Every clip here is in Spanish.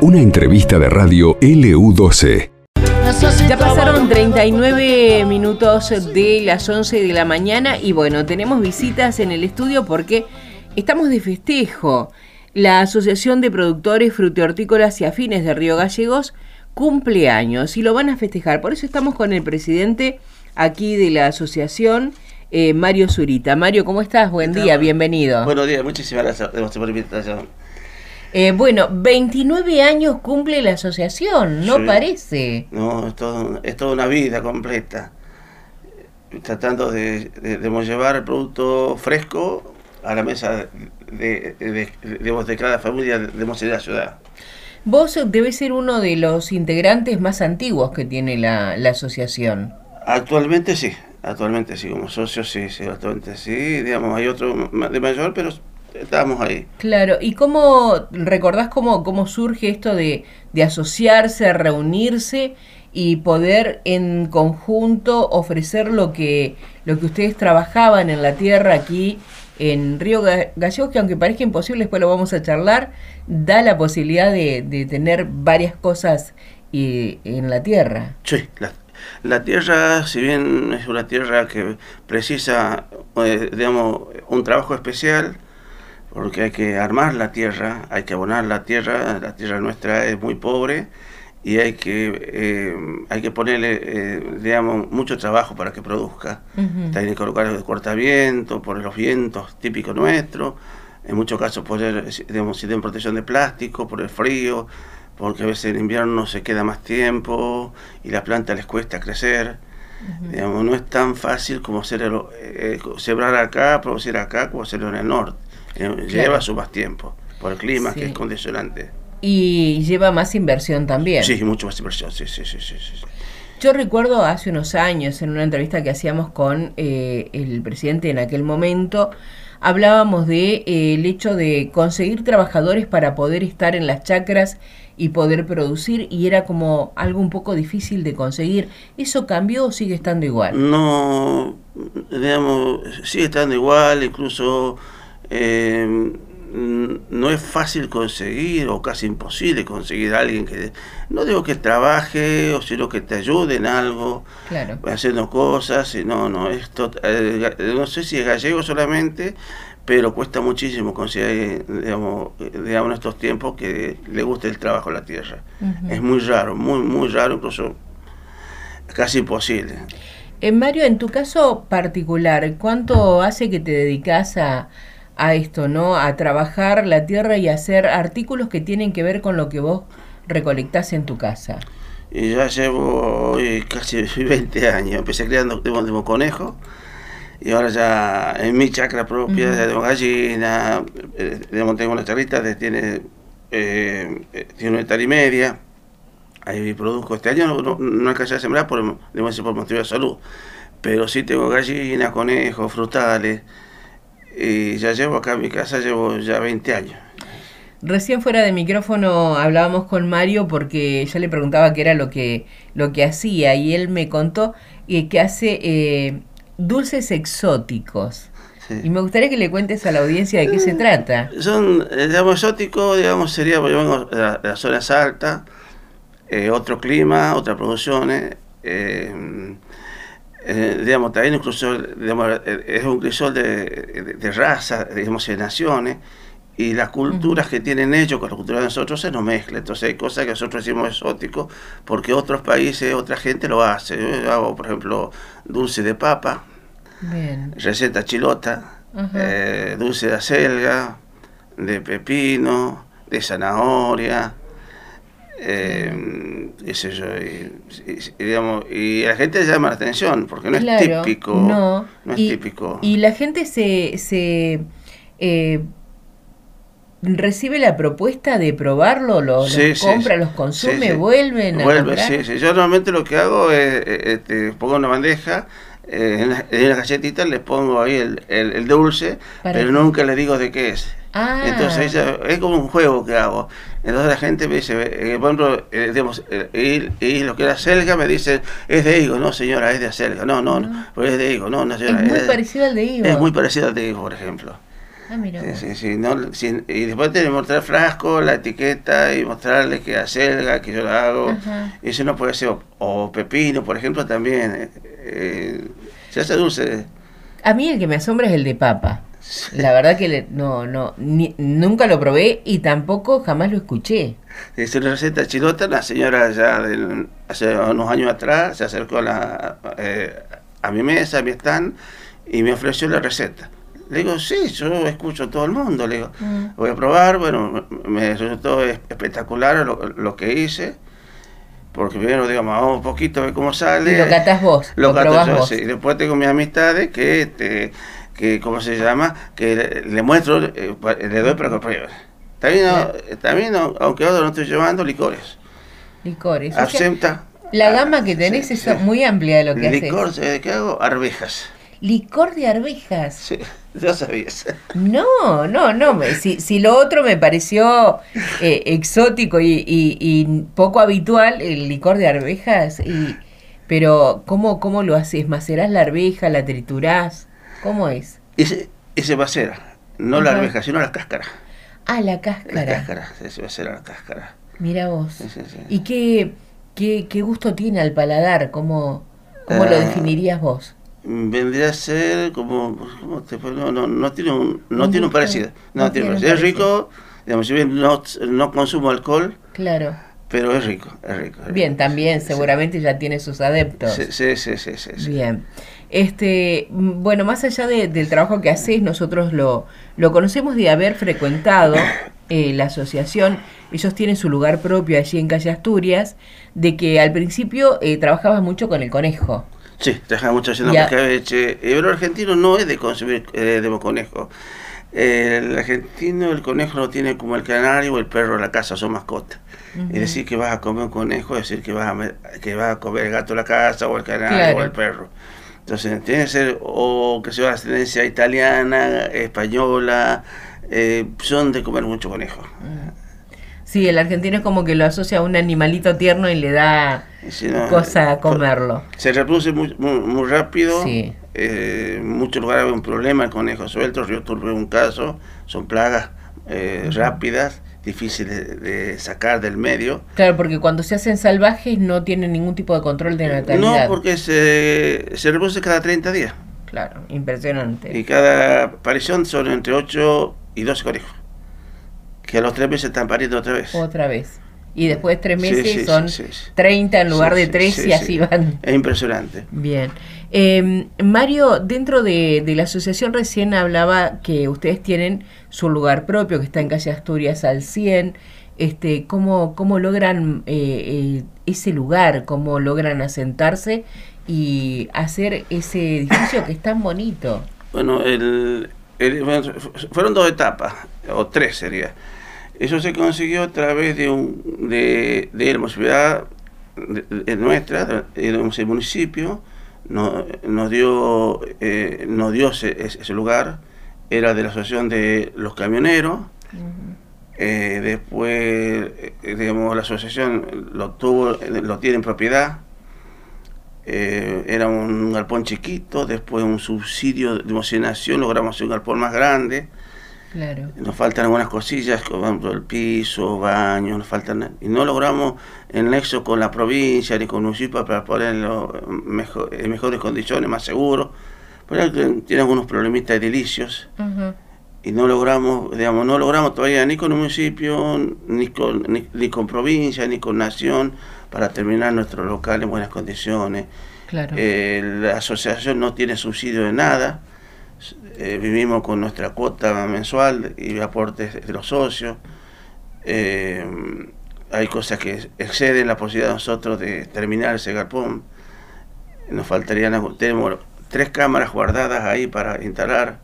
Una entrevista de radio LU12. Ya pasaron 39 minutos de las 11 de la mañana y bueno, tenemos visitas en el estudio porque estamos de festejo. La Asociación de Productores Frutihortícolas y Afines de Río Gallegos cumple años y lo van a festejar. Por eso estamos con el presidente aquí de la asociación, eh, Mario Zurita. Mario, ¿cómo estás? Buen día, bienvenido. Buenos días, muchísimas gracias por la invitación. Eh, bueno, 29 años cumple la asociación, ¿no parece? No, es, todo, es toda una vida completa. Tratando de, llevar el producto fresco a la mesa de, de, cada familia de, la ciudad. Vos debes ser uno de los integrantes más antiguos que tiene la, la asociación. Actualmente sí, actualmente sí, como socio sí, sí, actualmente sí. Digamos, hay otro de mayor, pero estábamos ahí. Claro, ¿y cómo recordás cómo, cómo surge esto de, de asociarse, reunirse y poder en conjunto ofrecer lo que, lo que ustedes trabajaban en la tierra aquí en Río Gallegos, que aunque parezca imposible, después lo vamos a charlar, da la posibilidad de, de tener varias cosas y, en la tierra. Sí, la, la, tierra, si bien es una tierra que precisa, eh, digamos, un trabajo especial, porque hay que armar la tierra, hay que abonar la tierra, la tierra nuestra es muy pobre y hay que, eh, hay que ponerle, eh, digamos, mucho trabajo para que produzca. Hay que colocar el cortaviento, por los vientos típicos nuestros, en muchos casos poner, digamos, si tienen protección de plástico, por el frío, porque a veces en invierno se queda más tiempo y la planta les cuesta crecer. digamos, no es tan fácil como hacer eh, sembrar acá, producir acá, como hacerlo en el norte. Eh, lleva su más tiempo, por el clima que es condicionante. Y lleva más inversión también. Sí, mucho más inversión, sí, sí, sí, sí. Yo recuerdo hace unos años, en una entrevista que hacíamos con eh, el presidente en aquel momento, hablábamos de eh, el hecho de conseguir trabajadores para poder estar en las chacras y poder producir y era como algo un poco difícil de conseguir. ¿Eso cambió o sigue estando igual? No, digamos, sigue estando igual, incluso eh, no es fácil conseguir o casi imposible conseguir a alguien que, no digo que trabaje o sino que te ayude en algo, haciendo cosas, y no, no, esto, eh, no sé si es gallego solamente, pero cuesta muchísimo conseguir, digamos, digamos en estos tiempos que le guste el trabajo en la tierra. Es muy raro, muy, muy raro, incluso casi imposible. En Mario, en tu caso particular, ¿cuánto hace que te dedicas a a esto, ¿no? A trabajar la tierra y hacer artículos que tienen que ver con lo que vos recolectás en tu casa. Y ya llevo casi 20 años. Empecé criando de conejo y ahora ya en mi chacra propia uh tengo gallina, eh, tengo una charrita tiene, eh, tiene una hectárea y media. Ahí produzco. Este año no, no, alcancé a sembrar por, por motivo de salud. Pero sí tengo gallinas, conejos, frutales y ya llevo acá en mi casa, llevo ya 20 años. Recién fuera de micrófono hablábamos con Mario porque yo le preguntaba qué era lo que, lo que hacía y él me contó que hace eh, dulces exóticos. Y me gustaría que le cuentes a la audiencia de qué se trata. Son, eh, digamos, exóticos, digamos, sería, yo vengo de la, de zona alta, eh, otro clima, otras producciones. Eh, eh, digamos, también incluso digamos, eh, es un crisol de, de, raza, digamos, de naciones, y las culturas que tienen ellos con la cultura de nosotros se nos mezcla. Entonces hay cosas que nosotros decimos exóticos porque otros países, otra gente lo hace. Yo hago, por ejemplo, dulce de papa, receta chilota, eh, dulce de acelga, de pepino, de zanahoria, eh, y, digamos, y la gente llama la atención porque no es típico. No, es y, típico. Y la gente se, se eh, recibe la propuesta de probarlo, lo, los compra, los consume, vuelven a Vuelve, sí, sí. Yo normalmente lo que hago es, este, pongo una bandeja eh, en, las la galletitas les pongo ahí el, el, dulce, pero nunca le digo de qué es. Ah. Entonces es como un juego que hago. Entonces la gente me dice, eh, por ejemplo, eh, digamos, eh, y, lo que era selga me dice, es de higo, no señora, es de acelga. No, no, no, pues es de higo, no, no señora. Es muy parecido al de higo. Es muy parecido al de higo, por ejemplo. Ah, mira. Sí, sí, sí, no, y después tiene que mostrar el frasco, la etiqueta y mostrarle que acelga, que yo lo hago. Ajá. Eso no puede ser. O, o pepino, por ejemplo, también. Eh, se hace dulce. A mí el que me asombra es el de papa. La verdad que le- no, no, ni- nunca lo probé y tampoco jamás lo escuché. Es una receta chilota. La señora ya del- hace unos años atrás se acercó a, la, eh, a mi mesa, a mi stand, y me ofreció la receta. Le digo, sí, yo escucho a todo el mundo. Le digo, Mm. voy a probar. Bueno, me resultó es- espectacular lo, lo que hice. Porque primero, digamos, vamos un poquito a ver cómo sale. Y lo catás vos, lo, Lo yo, vos. sí. Y después tengo mis amistades que, este, que ¿cómo se llama? Que le, le muestro, eh, le doy para que pruebe. También, no- también no- aunque ahora no estoy llevando licores. Licores. O sea, Absenta. la gama que tenés sí, es sí. muy amplia de lo que Licor, haces. ¿sabes qué hago? Arvejas. Licor de arvejas. Sí, ya sabías. No, no, no. me- Si, si lo otro me pareció eh, exótico y, y- y poco habitual, el licor de arvejas. Y, pero, ¿cómo, ¿cómo lo haces? ¿Macerás la arveja? ¿La triturás? ¿Cómo es? Ese, ese va a ser, no la arveja, sino la cáscara. Ah, la La cáscara. cáscara, ese va a ser la cáscara. Mira vos. Sí, sí, sí. ¿Y qué, qué, qué gusto tiene al paladar? ¿Cómo, cómo lo Ah. definirías vos? Vendría a ser como, ¿cómo te puedo- no, no, no tiene un, no tiene un parecido. No, no tiene un parecido. Es rico, digamos, si bien no, no consumo alcohol, Claro. pero es rico, es rico. es Bien, también Sí. seguramente ya tiene sus adeptos. Sí, sí, sí, sí, sí, sí. Bien. Este, bueno, más allá de- del trabajo que haces, nosotros lo, lo conocemos de haber frecuentado eh, la asociación. Ellos tienen su lugar propio allí en Calle Asturias, de que al principio eh, trabajabas mucho con el conejo. Sí, trabaja mucho haciendo. Eh, Pero el argentino no es de consumir eh, de conejo. El argentino el conejo lo tiene como el canario o el perro en la casa, son mascotas. Ujú. Es decir, que vas a comer un conejo, es decir, que vas a, que vas a comer el gato en la casa o el canario Claro. o el perro. Entonces, tiene que ser o que sea de ascendencia italiana, española, eh, son de comer mucho conejo. Sí, el argentino es como que lo asocia a un animalito tierno y le da no, cosa eh, a comerlo. Se reproduce muy, muy, muy rápido. Sí. eh, en muchos lugares hay un problema, el conejo suelto. Río Turbio es un caso. Son plagas eh, rápidas, difíciles de, de sacar del medio. Claro, porque cuando se hacen salvajes no tienen ningún tipo de control de natalidad. No, porque se, se reproduce cada 30 días. Claro, impresionante. Y cada aparición son entre 8 y 12 conejos. Que a los 3 meses están pariendo otra vez. Otra vez. Y después de tres meses sí, son sí, sí. 30 en lugar de sí, 3 sí, y así sí. van. Es impresionante. Bien. Eh, Mario, dentro de, de la asociación recién hablaba que ustedes tienen su lugar propio, que está en calle Asturias al 100. Este, ¿cómo, ¿Cómo logran eh, eh, ese lugar? ¿Cómo logran asentarse y hacer ese edificio que es tan bonito? Bueno, el, el- fueron dos etapas, o tres sería. Eso se consiguió a través de, un, de, de la ciudad de, de nuestra, el municipio, no- nos dio, eh, nos dio ese, lugar, era de la asociación de los camioneros, eh, después, eh, digamos, la asociación lo tuvo, lo tiene en propiedad, eh, era un galpón chiquito, después un subsidio de emocionación, logramos hacer un galpón más grande. Claro. Nos faltan algunas cosillas, como el piso, baño, nos faltan. Y no logramos el nexo con la provincia ni con el municipio para ponerlo mejor, en mejores condiciones, más seguro. Pero tiene algunos problemitas edilicios Ujú. y no logramos, digamos, no logramos todavía ni con el municipio, ni con, ni, ni con provincia, ni con nación para terminar nuestro local en buenas condiciones. Claro. Eh, la asociación no tiene subsidio de nada. Eh, vivimos con nuestra cuota mensual y aportes de los socios. Eh, hay cosas que exceden la posibilidad de nosotros de terminar ese galpón. Nos faltarían, tenemos tres cámaras guardadas ahí para instalar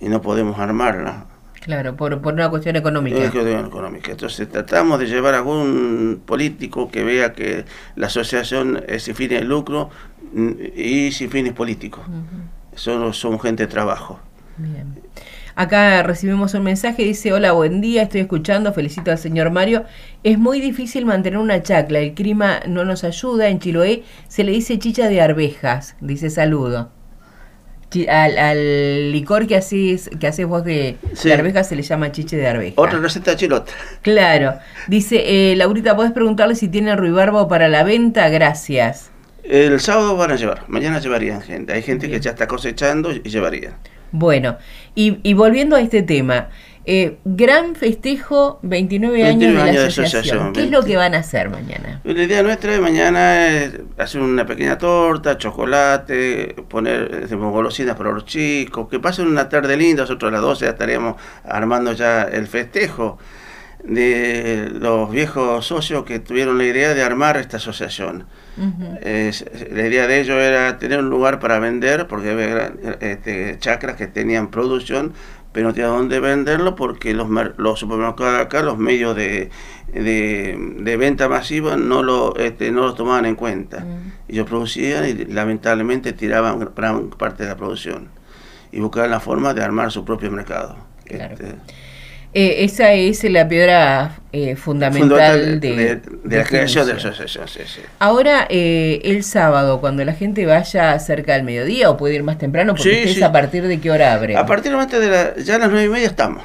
y no podemos armarlas. Claro, por, por una cuestión económica. Es cuestión económica. Entonces tratamos de llevar a algún político que vea que la asociación es sin fines de lucro mm, y sin fines políticos. Solo somos gente de trabajo. Bien. Acá recibimos un mensaje, dice, hola, buen día, estoy escuchando, felicito al señor Mario. Es muy difícil mantener una chacla, el clima no nos ayuda, en Chiloé se le dice chicha de arvejas, dice saludo. al, licor que haces, que haces vos de, arveja se le llama chiche de arveja. Otra receta de chilota. Claro. Dice, eh, Laurita, ¿podés preguntarle si tiene ruibarbo para la venta? Gracias. El sábado van a llevar, mañana llevarían gente. Hay gente que ya está cosechando y llevaría. Bueno, y, y volviendo a este tema, eh, gran festejo, 29 años de la asociación. ¿Qué es lo que van a hacer mañana? La idea nuestra de mañana es hacer una pequeña torta, chocolate, poner golosinas para los chicos, que pasen una tarde linda. Nosotros a las 12 ya estaríamos armando ya el festejo de los viejos socios que tuvieron la idea de armar esta asociación. la idea de ellos era tener un lugar para vender, porque había este, chacras que tenían producción, pero no tenía dónde venderlo porque los, los supermercados acá, los medios de, de, venta masiva no lo, este, no lo tomaban en cuenta. Mm. Ellos producían y lamentablemente tiraban gran parte de la producción y buscaban la forma de armar su propio mercado. Este, eh, esa es la piedra eh, fundamental, de, la creación de la asociación. Ahora, eh, el sábado, cuando la gente vaya cerca del mediodía o puede ir más temprano, porque es a partir de qué hora abre. A partir de la, ya a las nueve y media estamos.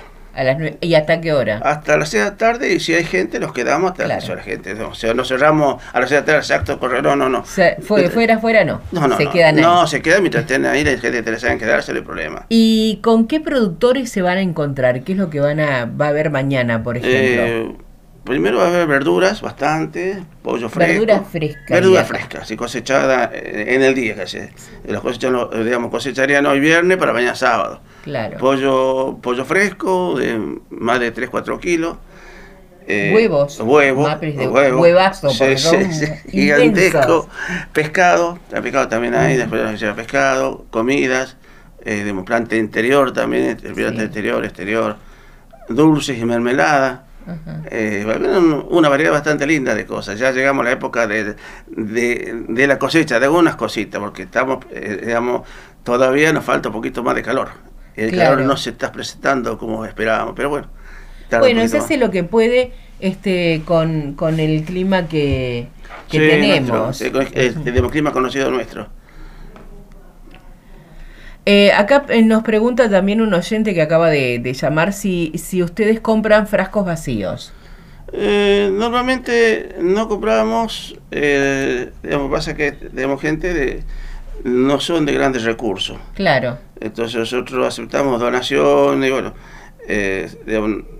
¿Y hasta qué hora? Hasta las 6 de la tarde y si hay gente nos quedamos hasta las 6 de la gente. O sea, no cerramos a las 6 de la tarde, exacto, correr, no, no, no. fue, fuera, fuera, no. No, no. Se no, quedan ahí. No, se quedan mientras estén ahí, la gente te saben quedarse, no hay problema. ¿Y con qué productores se van a encontrar? ¿Qué es lo que van a, va a haber mañana, por ejemplo? Eh, primero va a haber verduras, bastante, pollo fresco. Verduras frescas. Verduras frescas, y cosechada eh, en el día casi. Los cosechan, digamos, cosecharían hoy viernes para mañana sábado. Claro. Pollo, pollo fresco de más de 3-4 kilos. Eh, huevos. Huevos. Huevo, huevazo, sí, gigantesco. Pescado, pescado también hay, después lleva pescado, comidas, eh, de planta interior también, planta interior, exterior, dulces y mermelada. Eh, una variedad bastante linda de cosas. Ya llegamos a la época de, de, la cosecha de algunas cositas, porque estamos, eh, digamos, todavía nos falta un poquito más de calor. El calor no se está presentando como esperábamos, pero bueno. Bueno, se hace lo que puede este con, con el clima que, tenemos. el clima conocido nuestro. Eh, acá eh, nos pregunta también un oyente que acaba de, llamar si, si ustedes compran frascos vacíos. Eh, normalmente no compramos, digamos, pasa que tenemos gente de, no son de grandes recursos. Claro. Entonces nosotros aceptamos donaciones y bueno, eh,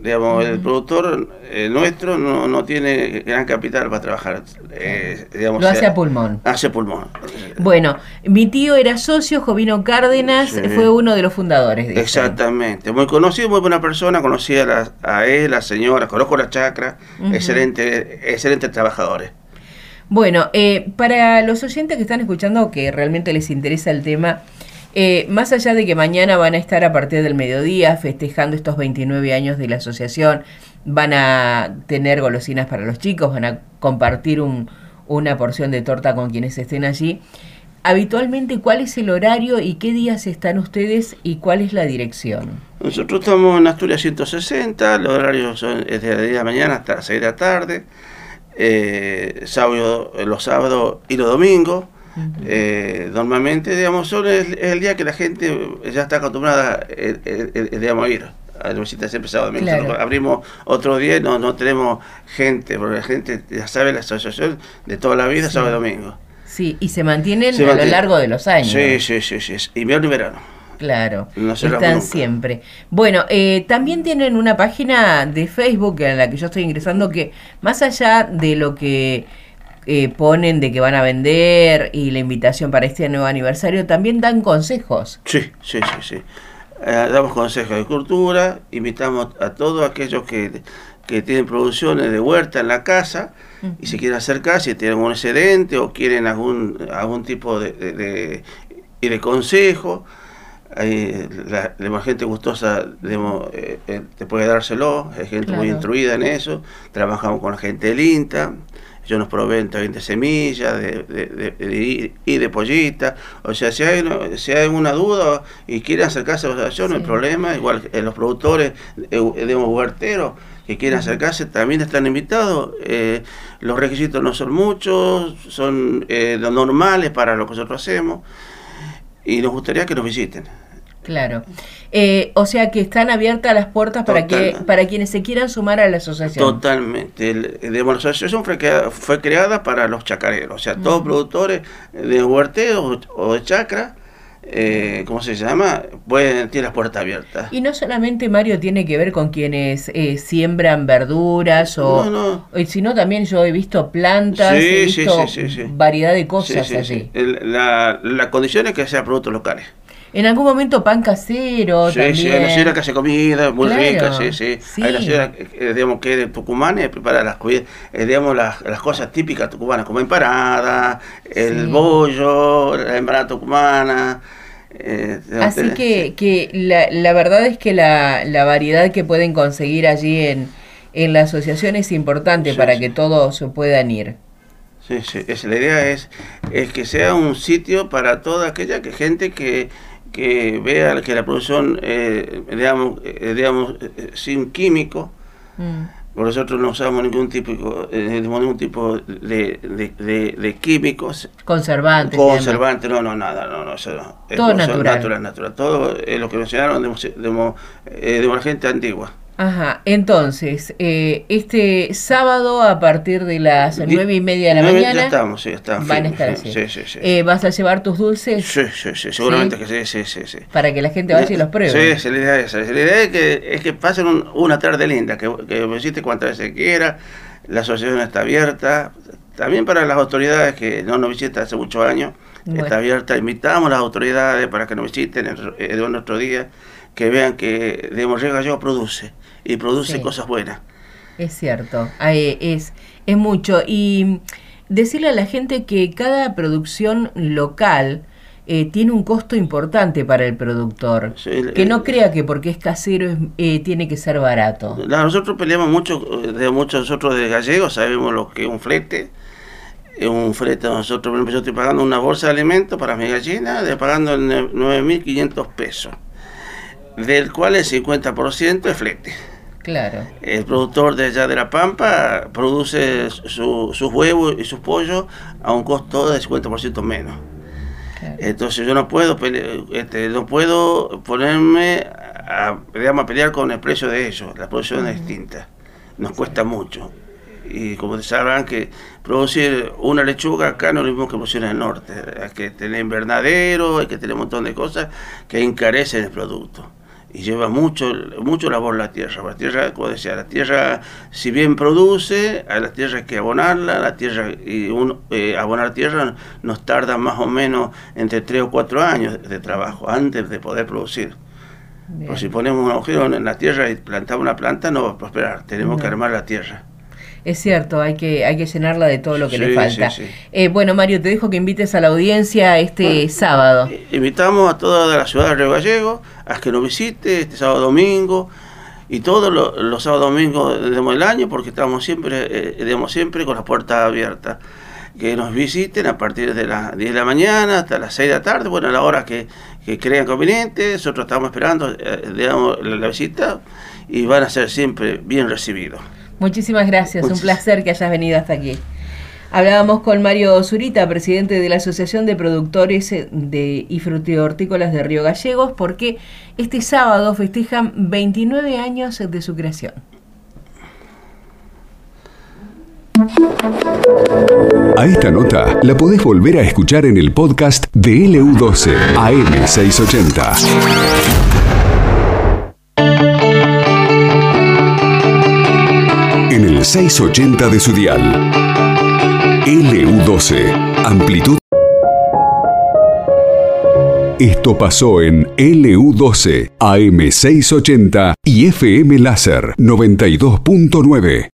digamos, el productor eh, nuestro no, no, tiene gran capital para trabajar. Eh, digamos, Lo hace a pulmón. Hace pulmón. Bueno, mi tío era socio, Jovino Cárdenas, fue uno de los fundadores. Exactamente, muy conocido, muy buena persona, conocí a, la, a él, la señora, conozco la chacra, excelente, excelentes trabajadores. Bueno, para los oyentes que están escuchando que realmente les interesa el tema, eh, más allá de que mañana van a estar a partir del mediodía festejando estos 29 años de la asociación, van a tener golosinas para los chicos, van a compartir una porción de torta con quienes estén allí. Habitualmente, ¿cuál es el horario y qué días están ustedes y cuál es la dirección? Nosotros estamos en Asturias 160, los horarios son desde la de mañana hasta las 6 de la tarde, eh, sábado, los sábados y los domingos. Eh, normalmente, digamos, solo es, el día que la gente ya está acostumbrada, eh, eh, digamos, a ir a la visita siempre sábado domingo. Abrimos otro día y no, no tenemos gente, porque la gente ya sabe la asociación de toda la vida, sábado y domingo. Sí, y se mantienen a lo largo de los años. Sí, sí, sí, sí, invierno y verano. Claro, están siempre. Bueno, también tienen una página de Facebook en la que yo estoy ingresando que más allá de lo que eh, ponen de que van a vender y la invitación para este nuevo aniversario, también dan consejos. Sí, sí, sí, sí. Eh, damos consejos de cultura, invitamos a todos aquellos que, tienen producciones de huerta en la casa y se quieren acercar, si tienen un excedente o quieren algún, algún tipo de, de, de, consejo. La, la, gente gustosa eh, te puede dárselo, hay gente muy instruida en eso, trabajamos con la gente del INTA, ellos nos proveen también de semillas de, y de pollita. O sea, si hay, si hay una duda y quieren acercarse a la asociación, no hay problema. Igual eh, los productores de huerteros que quieren acercarse también están invitados. Eh, los requisitos no son muchos, son eh, los normales para lo que nosotros hacemos. y nos gustaría que nos visiten. Claro. Eh, o sea que están abiertas las puertas para que para quienes se quieran sumar a la asociación. Totalmente. la asociación fue creada, fue creada para los chacareros, o sea, todos productores de huerteo o de chacra eh, ¿cómo se llama? Pueden, tiene las puertas abiertas. Y no solamente Mario tiene que ver con quienes eh, siembran verduras o, sino también yo he visto plantas, he visto variedad de cosas allí. la, la condición es que sean productos locales. En algún momento pan casero. Sí, sí, hay una señora que hace comida muy rica, sí, sí, Hay una señora, eh, digamos, que de Tucumán y prepara las, eh, digamos, las, las, cosas típicas tucumanas, como empanada, el bollo, la empanada tucumana. Eh, Así que, que la, la, verdad es que la, la variedad que pueden conseguir allí en, en la asociación es importante para que todos puedan ir. Sí, sí, es, la idea es, es que sea un sitio para toda aquella que, gente que que vea que la producción, eh, digamos, eh, digamos eh, sin químico, mm. nosotros no usamos ningún tipo, eh, ningún tipo de, de, de, químicos. Conservantes. Conservantes, no, no, nada, no, no, eso no. Todo natural. natural. natural. Todo lo que mencionaron de, una gente antigua. Ajá, entonces, eh, este sábado a partir de las nueve y media de la mañana. Ya estamos, sí, estamos. Van a estar sí, sí, sí, eh, ¿Vas a llevar tus dulces? Sí, sí, sí, seguramente que sí, sí, sí, sí. Para que la gente vaya y los pruebe. Sí, la idea es. La idea es que, es que pasen una tarde linda, que, que visite cuantas veces quiera. La asociación está abierta. También para las autoridades que no nos visitan hace muchos años, está abierta. Invitamos a las autoridades para que nos visiten de nuestro día, que vean que de Morreo Gallego produce y produce cosas buenas. Es cierto, es, es mucho. Y decirle a la gente que cada producción local eh, tiene un costo importante para el productor. que no crea que porque es casero eh, tiene que ser barato. nosotros peleamos mucho, de muchos nosotros de gallegos, sabemos lo que es un flete. Un flete, nosotros, por yo estoy pagando una bolsa de alimentos para mi gallina, de pagando 9.500 pesos, del cual el 50% es flete. Claro. El productor de allá de La Pampa produce sus huevos y sus pollos a un costo de 50% menos. Entonces yo no puedo este, no puedo ponerme a, digamos, a pelear con el precio de ellos. La producción es distinta. Nos cuesta mucho. Y como sabrán que producir una lechuga acá no es lo mismo que producir en el norte. Hay que tener invernadero, hay que tener un montón de cosas que encarecen el producto y lleva mucho, mucho labor la tierra. La tierra, como decía, la tierra, si bien produce, a la tierra hay que abonarla, la tierra, y uno, eh, abonar tierra nos tarda más o menos entre 3 o 4 años de trabajo antes de poder producir. si ponemos un agujero en la tierra y plantamos una planta, no va a prosperar, tenemos que armar la tierra. Es cierto, hay que, hay que llenarla de todo lo que le falta. Eh, bueno, Mario, te dejo que invites a la audiencia este sábado. Eh, invitamos a toda la ciudad de Río Gallego a que nos visite este sábado domingo y todos los, sábados domingos del año porque estamos siempre, eh, siempre con las puertas abiertas. Que nos visiten a partir de las 10 de la mañana hasta las 6 de la tarde, bueno, a la hora que, crean conveniente, nosotros estamos esperando digamos, la visita y van a ser siempre bien recibidos. Muchísimas gracias, un placer que hayas venido hasta aquí. Hablábamos con Mario Zurita, presidente de la Asociación de Productores de y Frutihortícolas de Río Gallegos, porque este sábado festejan 29 años de su creación. A esta nota la podés volver a escuchar en el podcast de LU12 AM680. 680 de su dial. LU12, amplitud. Esto pasó en LU12, AM680 y FM Láser 92.9.